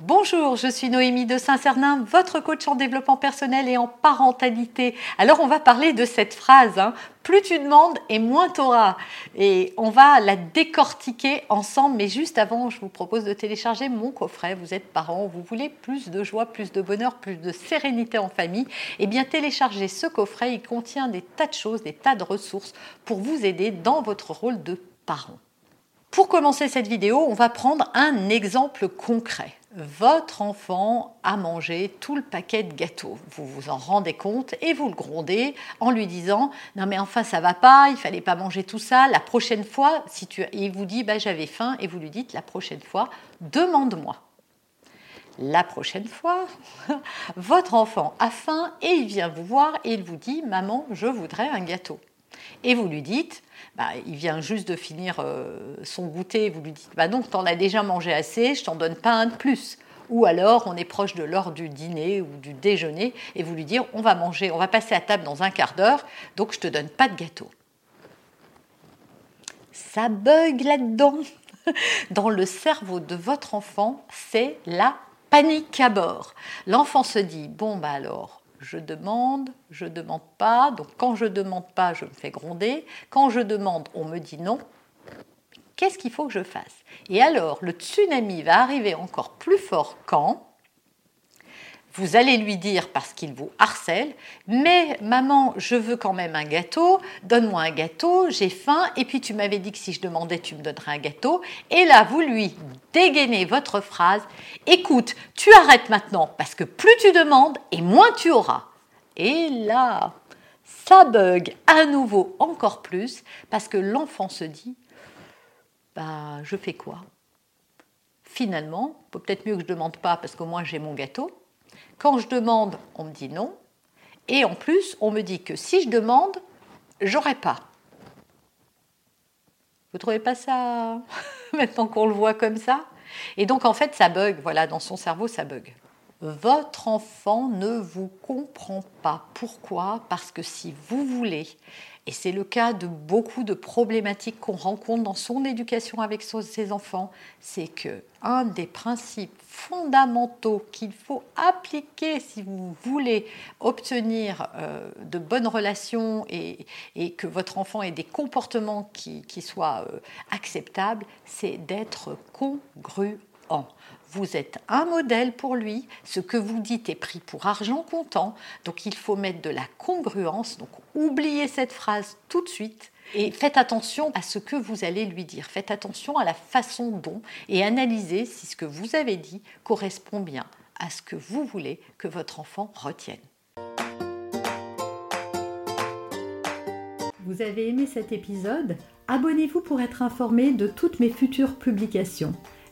Bonjour, je suis Noémie de Saint-Cernin, votre coach en développement personnel et en parentalité. Alors on va parler de cette phrase, hein. plus tu demandes et moins tu auras. Et on va la décortiquer ensemble, mais juste avant, je vous propose de télécharger mon coffret. Vous êtes parents, vous voulez plus de joie, plus de bonheur, plus de sérénité en famille. Eh bien téléchargez ce coffret, il contient des tas de choses, des tas de ressources pour vous aider dans votre rôle de parent. Pour commencer cette vidéo, on va prendre un exemple concret votre enfant a mangé tout le paquet de gâteaux. Vous vous en rendez compte et vous le grondez en lui disant non mais enfin ça va pas, il fallait pas manger tout ça. La prochaine fois, si tu il vous dit bah j'avais faim et vous lui dites la prochaine fois demande-moi. La prochaine fois, votre enfant a faim et il vient vous voir et il vous dit maman je voudrais un gâteau. Et vous lui dites bah, il vient juste de finir euh, son goûter, vous lui dites bah donc t'en as déjà mangé assez, je t'en donne pas un de plus. Ou alors on est proche de l'heure du dîner ou du déjeuner et vous lui dire on va manger, on va passer à table dans un quart d'heure, donc je te donne pas de gâteau. Ça bug là-dedans. Dans le cerveau de votre enfant, c'est la panique à bord. L'enfant se dit bon bah alors je demande, je demande pas. Donc quand je demande pas, je me fais gronder. Quand je demande, on me dit non. Qu'est-ce qu'il faut que je fasse? Et alors, le tsunami va arriver encore plus fort quand? Vous allez lui dire parce qu'il vous harcèle, mais maman, je veux quand même un gâteau, donne-moi un gâteau, j'ai faim, et puis tu m'avais dit que si je demandais, tu me donnerais un gâteau. Et là, vous lui dégainez votre phrase, écoute, tu arrêtes maintenant parce que plus tu demandes et moins tu auras. Et là, ça bug à nouveau encore plus parce que l'enfant se dit, bah, je fais quoi? Finalement, peut-être mieux que je ne demande pas parce qu'au moins j'ai mon gâteau. Quand je demande, on me dit non. Et en plus, on me dit que si je demande, j'aurai pas. Vous trouvez pas ça maintenant qu'on le voit comme ça? Et donc en fait, ça bug. Voilà, dans son cerveau, ça bug. Votre enfant ne vous comprend pas. Pourquoi? Parce que si vous voulez et c'est le cas de beaucoup de problématiques qu'on rencontre dans son éducation avec ses enfants, c'est que un des principes fondamentaux qu'il faut appliquer si vous voulez obtenir euh, de bonnes relations et, que votre enfant ait des comportements qui, soient euh, acceptables, c'est d'être congruent vous êtes un modèle pour lui, ce que vous dites est pris pour argent comptant, donc il faut mettre de la congruence, donc oubliez cette phrase tout de suite et faites attention à ce que vous allez lui dire, faites attention à la façon dont et analysez si ce que vous avez dit correspond bien à ce que vous voulez que votre enfant retienne. Vous avez aimé cet épisode? Abonnez-vous pour être informé de toutes mes futures publications.